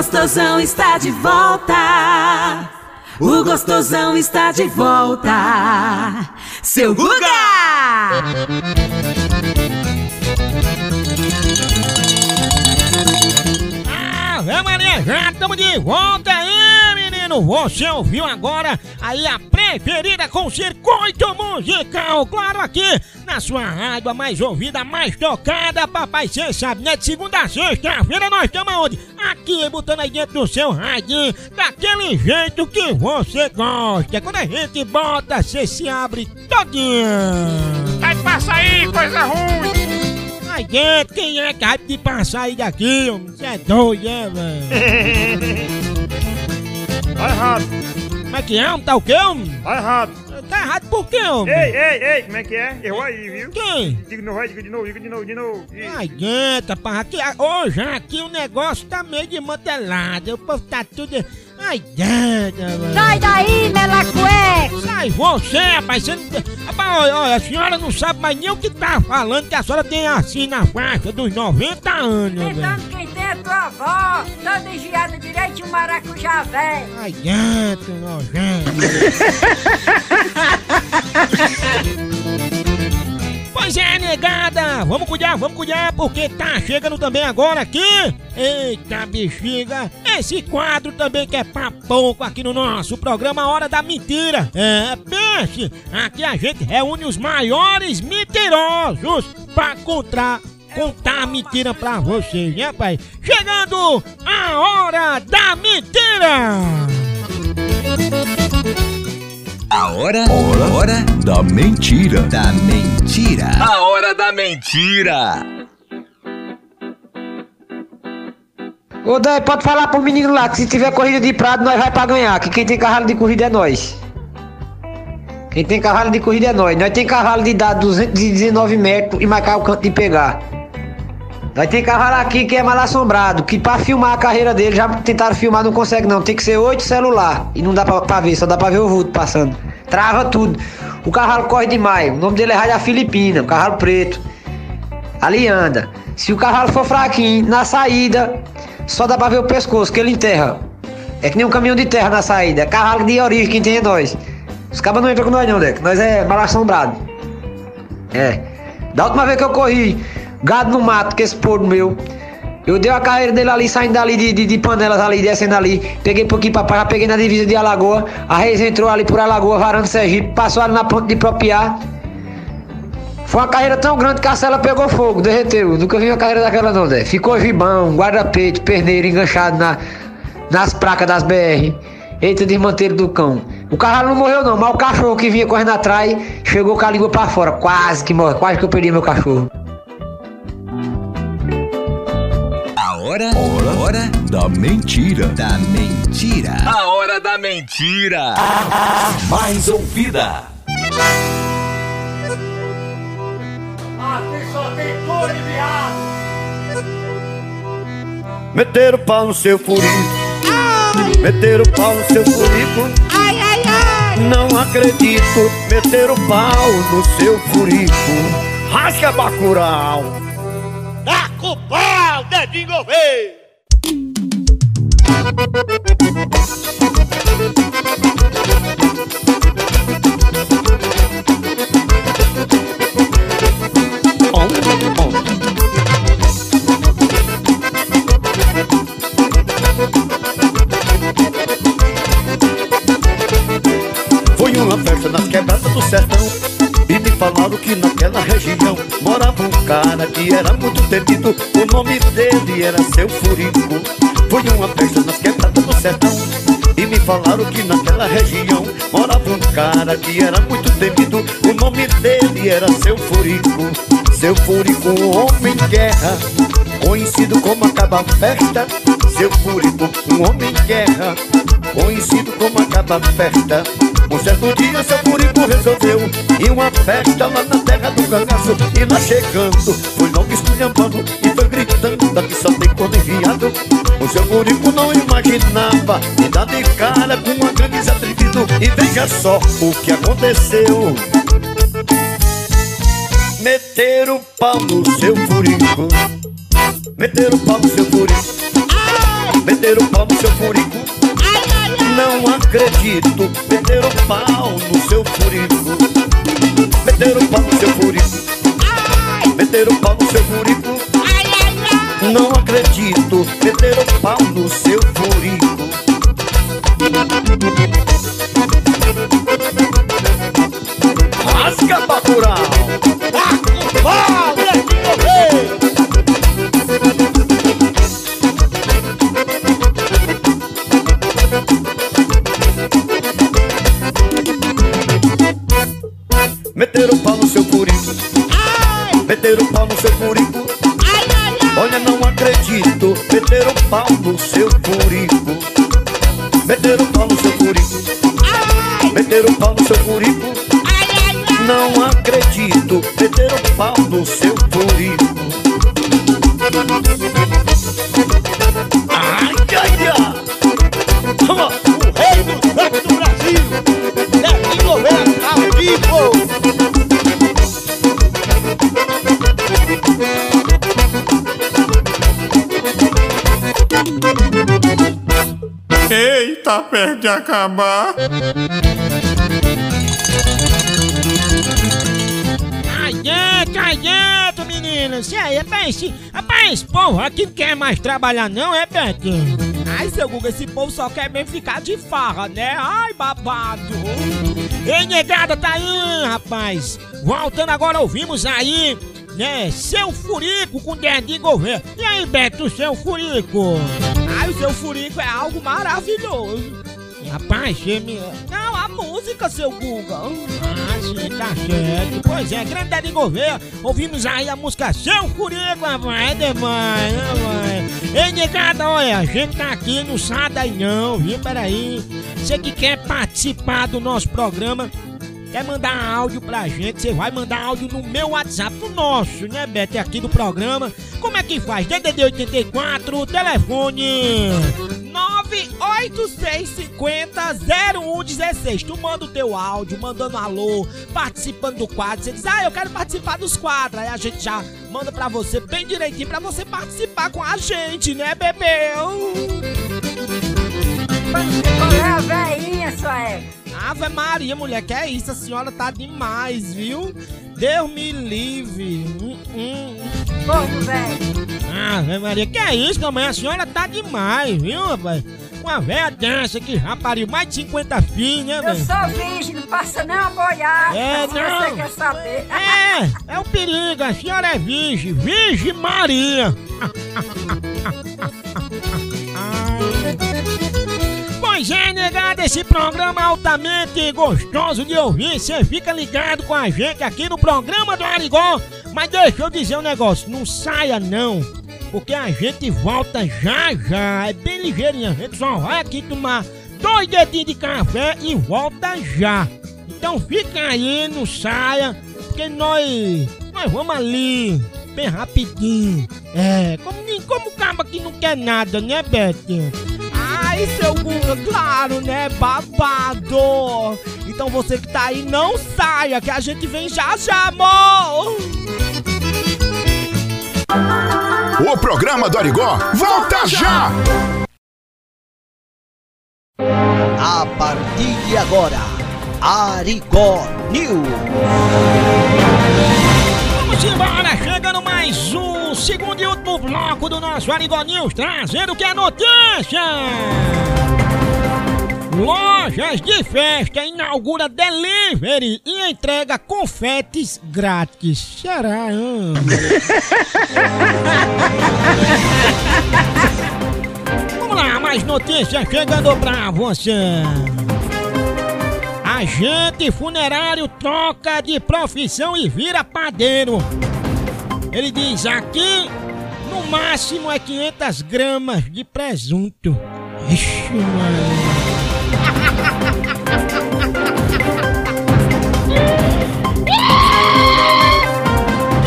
gostosão está de volta. O gostosão está de volta. Seu Guga! Ave Maria, já estamos de volta menino! Você ouviu agora aí a preferida com circuito musical, claro aqui na sua rádio, a mais ouvida, a mais tocada, papai, cê sabe, né? De segunda a sexta-feira nós estamos aonde? Aqui, botando aí dentro do seu rádio, daquele jeito que você gosta. Quando a gente bota, você se abre todinho. Vai passar aí, coisa ruim! Ai, dentro, quem é que vai te passar aí daqui? Você é doido, é, velho? Tá errado. Como é que é? Tá o quê, homem? Tá errado. Tá errado por quê, homem? Ei, ei, ei, como é que é? Errou aí, viu? Quem? Diga de novo, diga de novo, diga de novo, de novo. Ai, dentro, rapaz, aqui, hoje aqui o negócio tá meio de mantelado, o povo tá tudo... Ai, velho. Sai daí, melacueca! Sai você, rapaz, você não... Rapaz, olha, olha, a senhora não sabe mais nem o que tá falando, que a senhora tem assim na faixa dos 90 anos. Pensando quem tem a tua avó, toda engiada direito um maracujá velho. Ai, dentro, nojento. Pois é, negada! Vamos cuidar, vamos cuidar, porque tá chegando também agora aqui. Eita, bexiga! Esse quadro também que é pra pouco aqui no nosso programa Hora da Mentira. É, pense! Aqui a gente reúne os maiores mentirosos pra contar. Contar mentira pra vocês, né, pai? Chegando a hora da mentira! Hora, hora, hora da mentira. Da mentira. A hora da mentira. Ô, Dé, pode falar pro menino lá que se tiver corrida de prado, nós vai pra ganhar. Que quem tem cavalo de corrida é nós. Quem tem cavalo de corrida é nós. Nós tem cavalo de dar 219 metros e marcar o canto de pegar. Nós tem cavalo aqui que é mal assombrado, que pra filmar a carreira dele, já tentaram filmar, não consegue não. Tem que ser oito celular. E não dá pra, pra ver, só dá pra ver o vulto passando. Trava tudo. O cavalo corre demais. O nome dele é Rádio Filipina, o cavalo preto. Ali anda. Se o cavalo for fraquinho, na saída, só dá pra ver o pescoço, que ele enterra. É que nem um caminhão de terra na saída. É cavalo de origem, quem tem é nós. Os cabas não entram com nós não, Deck. Nós é mal assombrado. É. Da última vez que eu corri gado no mato, que esse porco meu. Eu dei a carreira dele ali, saindo dali de, de, de panelas ali, descendo ali. Peguei um pouquinho pra já peguei na divisa de Alagoa. A Reis entrou ali por Alagoa, varando Sergipe, passou ali na ponte de Propiar. Foi uma carreira tão grande que a cela pegou fogo, derreteu. Nunca vi uma carreira daquela não, Zé. Ficou gibão, guarda-peito, perneiro enganchado na, nas placas das BR. Eita, desmanteiro do cão. O cavalo não morreu não, mas o cachorro que vinha correndo atrás chegou com a língua pra fora. Quase que morre, quase que eu perdi meu cachorro. Hora, hora da mentira. Da mentira. A hora da mentira. Mais ouvida. Aqui só tem cor de viado. Meteram o pau no seu furico. Meteram o pau no seu furico. Ai, ai, ai. Não acredito. Meteram o pau no seu furico. Rasga Bacurau. Dá com o pau, dedinho governo. Foi era muito temido O nome dele era seu furico. Foi uma festa nas quebradas do sertão E me falaram que naquela região Morava um cara que era muito temido O nome dele era seu furico. Seu furico, um homem de guerra Conhecido como acaba festa. Seu furico, um homem de guerra Conhecido como acaba festa um certo dia seu furico resolveu Ir uma festa lá na terra do cangaço. E lá chegando, foi logo esculhambando E foi gritando, daqui só tem corno enviado O seu furico não imaginava E dá de cara com uma camisa atrevido E veja só o que aconteceu. Meteram o pau no seu furico Meteram o pau no seu furico acredito Meteram o pau no pau no seu furico Meteram o pau no seu furico Meteram o pau no seu furico Não acredito. Meteram o pau no seu furico Ai, ai, ai. Vamos Eita, perto de acabar. Ai, dentro, ai, dentro, meninas. E aí, rapaz, rapaz, povo, aqui não quer mais trabalhar não, é, Beto? Ai, seu Guga, esse povo só quer mesmo ficar de farra, né? Ai, babado. Ei, negada, tá aí, rapaz. Voltando agora, ouvimos aí, né, seu furico com dedinho governo. E aí, Beto, seu furico? Ai, o seu furico é algo maravilhoso. Rapaz, você me... Não, a música, seu Guga. Ah, sim, tá certo. Pois é, grande Daddy Gouveia, ouvimos aí a música Seu Furico, é demais, mãe? Ei, negada, olha, a gente tá aqui, não sai daí não, viu? Peraí. Você que quer participar do nosso programa, quer mandar áudio pra gente, você vai mandar áudio no meu WhatsApp, no nosso, né, Bete, aqui do programa. Como é que faz? DDD 84, telefone 986500116. Tu manda o teu áudio, mandando alô, participando do quadro. Você diz, ah, eu quero participar dos quadros. Aí a gente já manda pra você bem direitinho pra você participar com a gente, né, bebê? Qual é a veinha, sua égua? Ave Maria, mulher, que é isso? A senhora tá demais, viu? Deus me livre. Hum, hum. Velho. Ave Maria, que é isso, mamãe? A senhora tá demais, viu, rapaz? Uma velha dessa que já pariu mais de 50 filhos, né, Eu velho? sou virgem, não passa nem uma boiada. É, não. você quer saber. É, é um perigo, a senhora é virgem, Virgem Maria. esse programa altamente gostoso de ouvir. Você fica ligado com a gente aqui no programa do Arigó. Mas deixa eu dizer um negócio, não saia não. Porque a gente volta já já. É bem ligeirinho, a gente só vai aqui tomar dois dedinhos de café e volta já. Então fica aí, não saia, porque nós, nós vamos ali, bem rapidinho. É, como, como cama que não quer nada, né, Ai, seu Guga, claro, né? Babado. Então você que tá aí, não saia, que a gente vem já já, amor. O programa do Arigó volta já! A partir de agora, Arigó News. Vamos embora, chegando mais um segundo e último bloco do nosso Arigó News, trazendo o que é notícia! Lojas de festa inaugura delivery e entrega confetes grátis. Será, hein? Vamos lá, mais notícias chegando pra você. Agente funerário troca de profissão e vira padeiro. Ele diz aqui, no máximo é 500 gramas de presunto. Ixi, mano.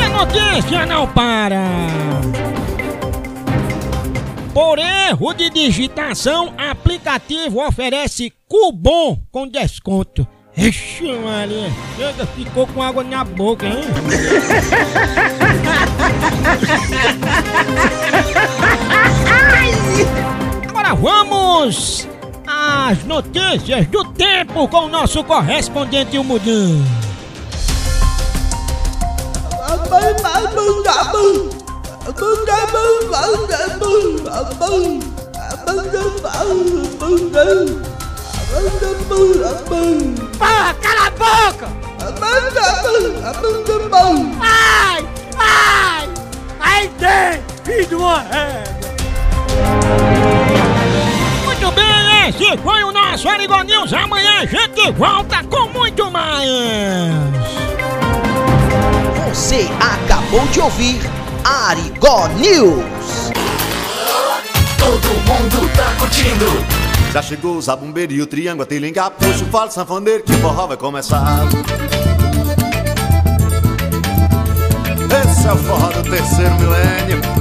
A notícia não para. Por erro de digitação, aplicativo oferece cupom com desconto. Ixi, Maria, chega, ficou com água na boca, hein? Agora vamos às notícias do tempo com o nosso correspondente o Mudinho. Porra, cala a boca! Ai! Ai! Aí tem! Filho de uma régua! Muito bem, esse foi o nosso Arigó News. Amanhã a gente volta com muito mais. Você acabou de ouvir Arigó News. Todo mundo tá curtindo. Já chegou o zabumbeiro e o triângulo, a tilinga, puxa o falo sanfoneiro que o forró vai começar. É o forró do terceiro milênio.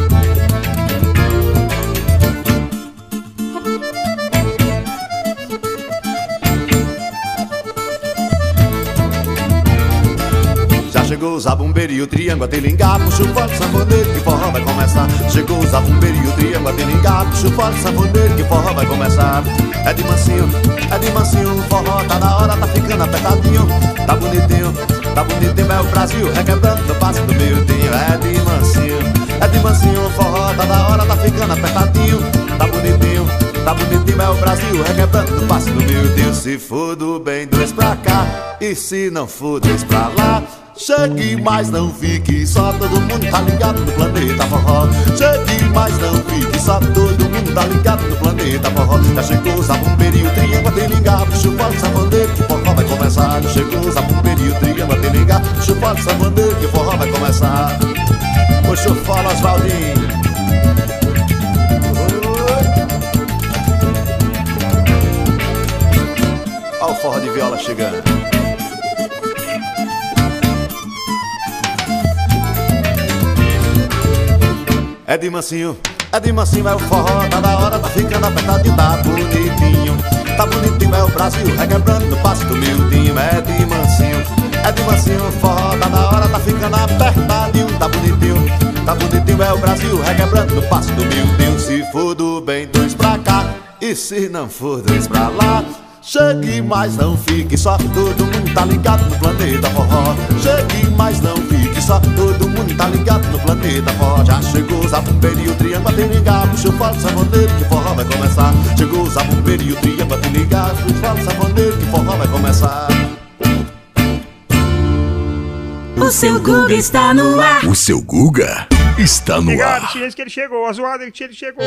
Chegou o zabumbeiro e o triângulo, a tilinga, puxa o falo sanfoneiro que forró vai começar. Chegou o zabumbeiro e o triângulo, a tilinga, puxa o falo sanfoneiro que forró vai começar. É de mansinho, é de mansinho, o forró tá na hora, tá ficando apertadinho, tá bonitinho, tá bonitinho, é o Brasil requebrando no passo do miudinho. É de mansinho, é de mansinho, o forró tá na hora, tá ficando apertadinho, tá bonitinho, tá bonitinho, é o Brasil requebrando no passo do miudinho. Se for do bem, dois pra cá, e se não for, dois pra lá. Chegue, mas não fique só, todo mundo tá ligado no planeta forró. Chegue, mas não fique só, todo mundo tá ligado no planeta forró. Já chegou o zabumbeiro e o triângulo, tem ligar, puxa o forte sabandeiro que o forró vai começar. Chegou o zabumbeiro e o triângulo, tem ligar, puxa o forte sabandeiro que o forró vai começar. Puxa o fala, Oswaldinho. O forró de viola chegando. É de mansinho, é de mansinho, é o forró, tá da hora, tá ficando apertadinho, tá bonitinho. Tá bonitinho, é o Brasil, requebrando no passo do miudinho, é de mansinho. É de mansinho, forró, tá da hora, tá ficando apertadinho, tá bonitinho. Tá bonitinho, é o Brasil, requebrando no passo do miudinho. Se for do bem, dois pra cá, e se não for, dois pra lá. Chegue, mas não fique só, todo mundo tá ligado no planeta forró. Chegue, mas não fique só, todo mundo tá ligado no planeta forró. Já chegou o zabumbeiro e o triângulo, tem ligar, puxa o falo saboneiro que o forró vai começar. Chegou o zabumbeiro e o triângulo, tem ligar, puxa o falo saboneiro que o forró vai começar. O seu Guga está no ar. O seu Guga está no Obrigado, ar. tia, que ele chegou. A zoada que ele chegou.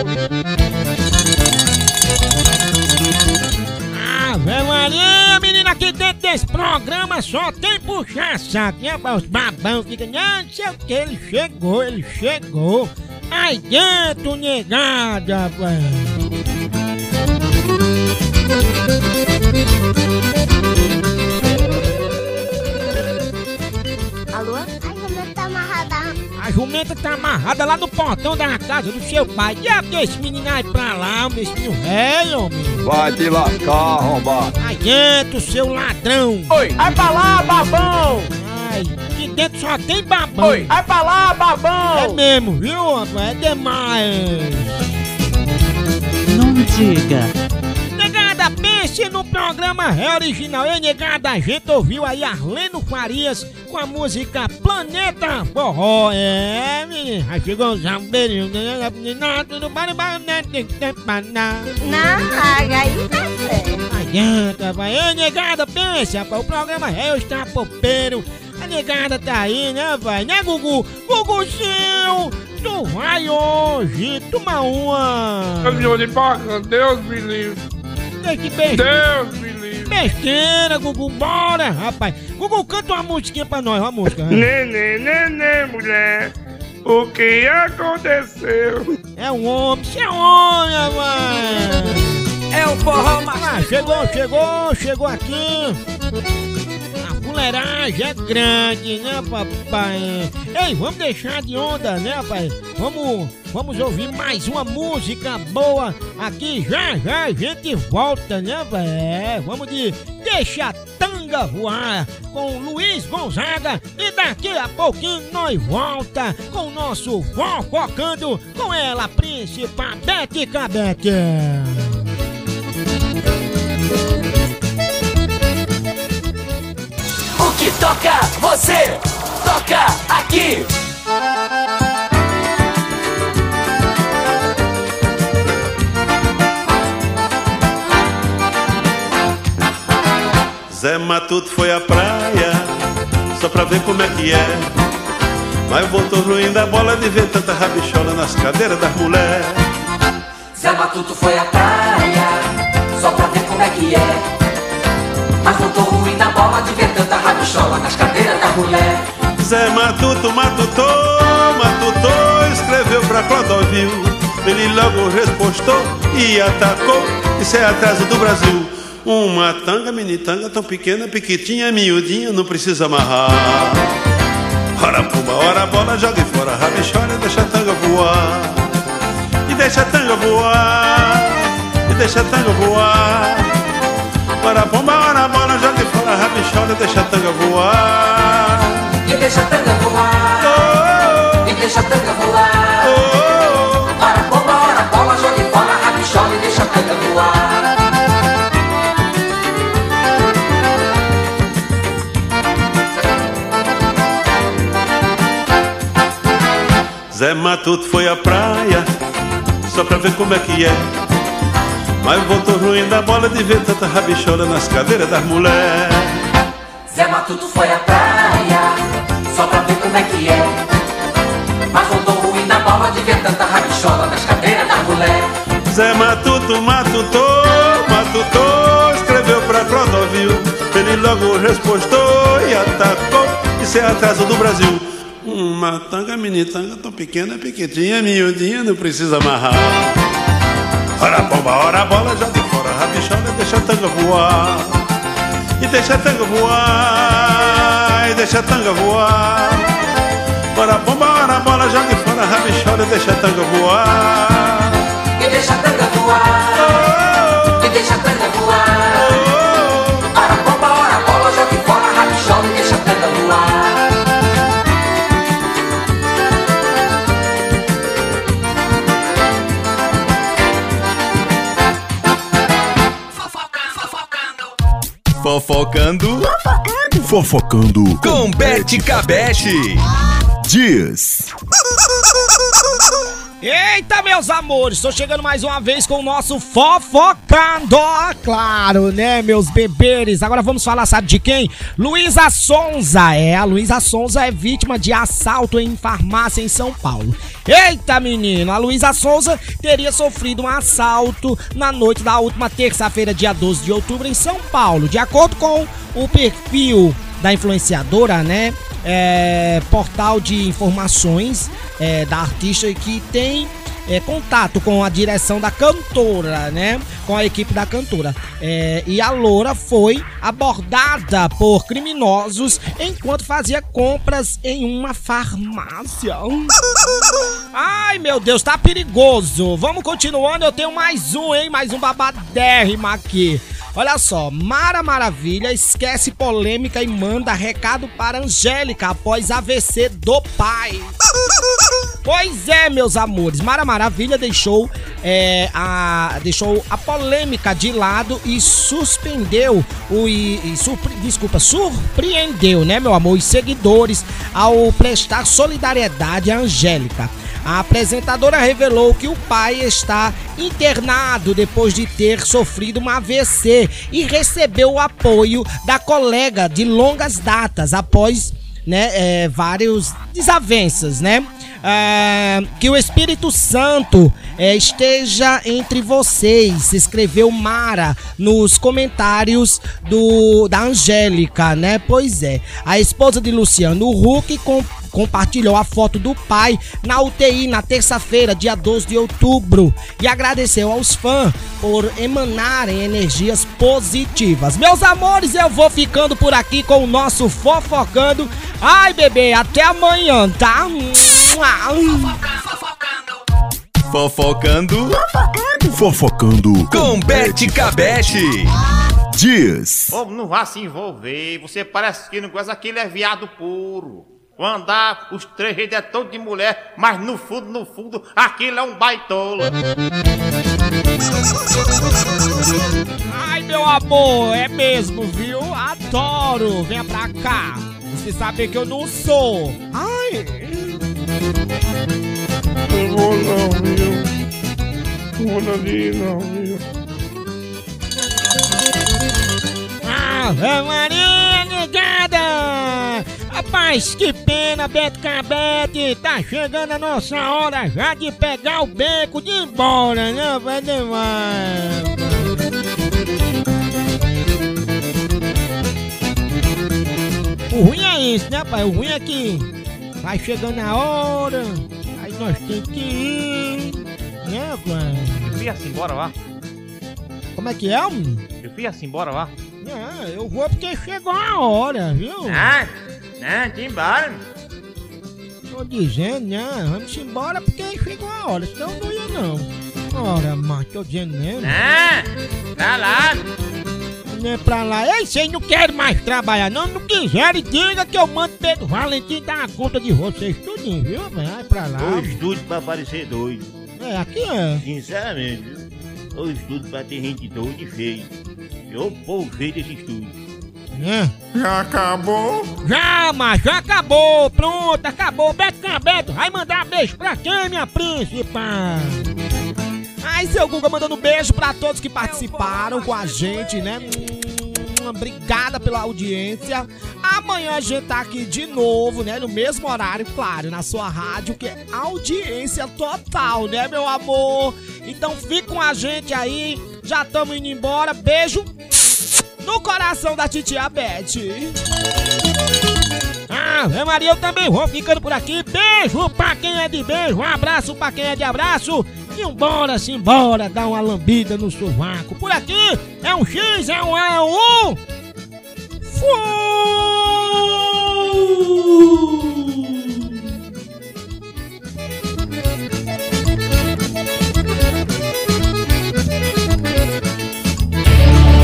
Ave Maria, menina, aqui dentro desse programa só tem puxar saco, né? Os babão ficam, não sei o que, ele chegou, ele chegou. Aí dentro, negada, velho. A jumenta tá amarrada lá no portão da casa do seu pai. E até esse menino aí pra lá, esse menino velho, homem. Vai te lascar, arrombado. Aí seu ladrão. Oi, vai pra lá, babão. Ai, aqui dentro só tem babão. Oi, vai pra lá, babão. É mesmo, viu, rapaz? É demais. Não diga. Pense no programa Ré Original. E negada, a gente ouviu aí Arleno Farias com a música Planeta Forró. É, menina. Aí chegou o zambeirinho. Tudo para né? Não, aí tá certo. Adianta, vai. Ei, negada, pensa, rapaz. O programa Ré está popeiro. A negada tá aí, né, vai? Né, Gugu? Guguzinho, tu vai hoje tomar uma. Caminhão de paca, Deus me livre. Ei, que besteira. Deus me livre. Besteira, Gugu, bora, rapaz. Gugu, canta uma musiquinha pra nós, uma música. né? Nenê, nenê, mulher. O que aconteceu? É um homem, você é homem, rapaz. É o forró Ah, chegou, chegou, chegou aqui. A fuleiragem é grande, né, papai? Ei, vamos deixar de onda, né, pai? Vamos, vamos ouvir mais uma música boa aqui. Já, já a gente volta, né, pai? É, vamos de Deixa Tanga Voar com Luiz Gonzaga. E daqui a pouquinho nós volta com o nosso Fofocando com ela, Príncipa Bete Cabete. Toca, você toca aqui. Zé Matuto foi à praia só pra ver como é que é. Mas voltou ruim da bola de ver tanta rabichola nas cadeiras das mulheres. Zé Matuto foi à praia Só pra ver como é que é Mas voltou ruim da rabichola Nas cadeiras da mulher Zé Matuto matutou, matutou, escreveu pra Clodovil. Ele logo respostou e atacou. Isso é atraso do Brasil. Uma tanga, mini tanga, tão pequena, piquitinha, miudinha, não precisa amarrar. Ora pumba, ora bola, joga fora, rabichola e deixa a tanga voar. E deixa a tanga voar, e deixa a tanga voar. Ora pomba, ora bola, joga fora, rabichola e deixa a tanga voar. E deixa a tanga voar. E deixa a tanga voar. Ora bomba, ora bola, jogue fora Rabichola e deixa a tanga voar. Zé Matuto foi à praia só pra ver como é que é. Mas voltou ruim da bola de ver tanta rabichola nas cadeiras das mulheres. Zé Matuto foi à praia como é que é. Mas voltou ruim na bola de ver tanta rabichola nas cadeiras da mulher. Zé Matuto, Matutô, Matutô, escreveu pra Clodovil. Ele logo respostou e atacou. Isso é atraso do Brasil. Uma tanga, mini tanga, tão pequena, pequitinha, miudinha, não precisa amarrar. Ora bomba, ora bola, de fora, rabichola, deixa a tanga voar. E deixa a tanga voar, e deixa a tanga voar. Ora bomba, ora bola, joga fora, rabichola, e deixa a tanga voar. E deixa a tanga voar. E deixa a tanga voar. Ora Fofocando. Fofocando Com Bete Cabete. Dias. Eita, meus amores, estou chegando mais uma vez com o nosso Fofocando, claro, né, meus beberes. Agora vamos falar, sabe de quem? Luísa Sonza, é, a Luísa Sonza é vítima de assalto em farmácia em São Paulo. Eita, menino, a Luísa Sonza teria sofrido um assalto na noite da última terça-feira, dia 12 de outubro, em São Paulo. De acordo com o perfil da influenciadora, né? é, portal de informações é, da artista que tem é, contato com a direção da cantora, né? Com a equipe da cantora. É, e a loura foi abordada por criminosos enquanto fazia compras em uma farmácia. Ai, meu Deus, tá perigoso. Vamos continuando, eu tenho mais um, hein? Mais um babadérrimo aqui. Olha só, Mara Maravilha esquece polêmica e manda recado para Angélica após AVC do pai. Pois é, meus amores, Mara Maravilha deixou, é, a, deixou a polêmica de lado e suspendeu o. E, e surpre, desculpa, surpreendeu, né, meu amor, os seguidores ao prestar solidariedade à Angélica. A apresentadora revelou que o pai está internado depois de ter sofrido um AVC e recebeu o apoio da colega de longas datas após né, é, vários desavenças, né? É, que o Espírito Santo é, esteja entre vocês, escreveu Mara nos comentários do da Angélica, né? Pois é, a esposa de Luciano Huck com, compartilhou a foto do pai na UTI na terça-feira, dia 12 de outubro, e agradeceu aos fãs por emanarem energias positivas. Meus amores, eu vou ficando por aqui com o nosso fofocando. Ai, bebê, até amanhã, tá? Fofocando. Fofocando Com Bete Cabete. Dias. Ô, não vá se envolver. Você parece que não gosta aquele é viado puro. Quando os três é todo de mulher, mas no fundo, no fundo, aquilo é um baitola. Ai, meu amor, é mesmo, viu? Adoro. Venha pra cá. Você sabe que eu não sou. Ai. Não vou não, viu? Vou ali não, viu? Ave Maria negada! Rapaz, que pena, Beto Cabete! Tá chegando a nossa hora já de pegar o beco de ir embora, né? Vai demais! O ruim é isso, né, pai? O ruim é que vai chegando a hora, aí nós temos que ir, né, pai? Eu fui assim, bora lá. Como é que é, homem? Eu fui assim, bora lá. Não, eu vou porque chegou a hora, viu? Ah, não, tem embora. Tô dizendo, né? Vamos embora porque chegou a hora, senão não ia não. Ora, mas tô dizendo mesmo. Ah, tá lá. Pra lá. Ei, vocês não querem mais trabalhar não? Não quiserem, diga que eu mando Pedro Valentim dar conta de vocês tudinho, viu? Vai pra lá. Dois doidos pra aparecer dois. É, aqui é. Sinceramente, viu? Dois doidos pra ter gente doida e feia. Eu povo feio desse estúdio. É. Já acabou? Já, mas já acabou. Pronto, acabou. Beto Cabeto, vai mandar beijo pra quem, minha príncipa? Ai, seu Guga mandando beijo pra todos que participaram com a gente, né? Obrigada pela audiência. Amanhã a gente tá aqui de novo, né? No mesmo horário, claro, na sua rádio, que é audiência total, né, meu amor? Então fica com a gente aí. Já estamos indo embora. Beijo no coração da titia Beth. Ah, Maria, eu também vou ficando por aqui. Beijo pra quem é de beijo, um abraço pra quem é de abraço. Embora, simbora, dar uma lambida no sovaco. Por aqui é um X, é um é um.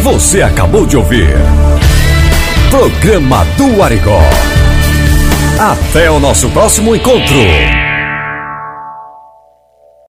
Você acabou de ouvir Programa do Arigó. Até o nosso próximo encontro.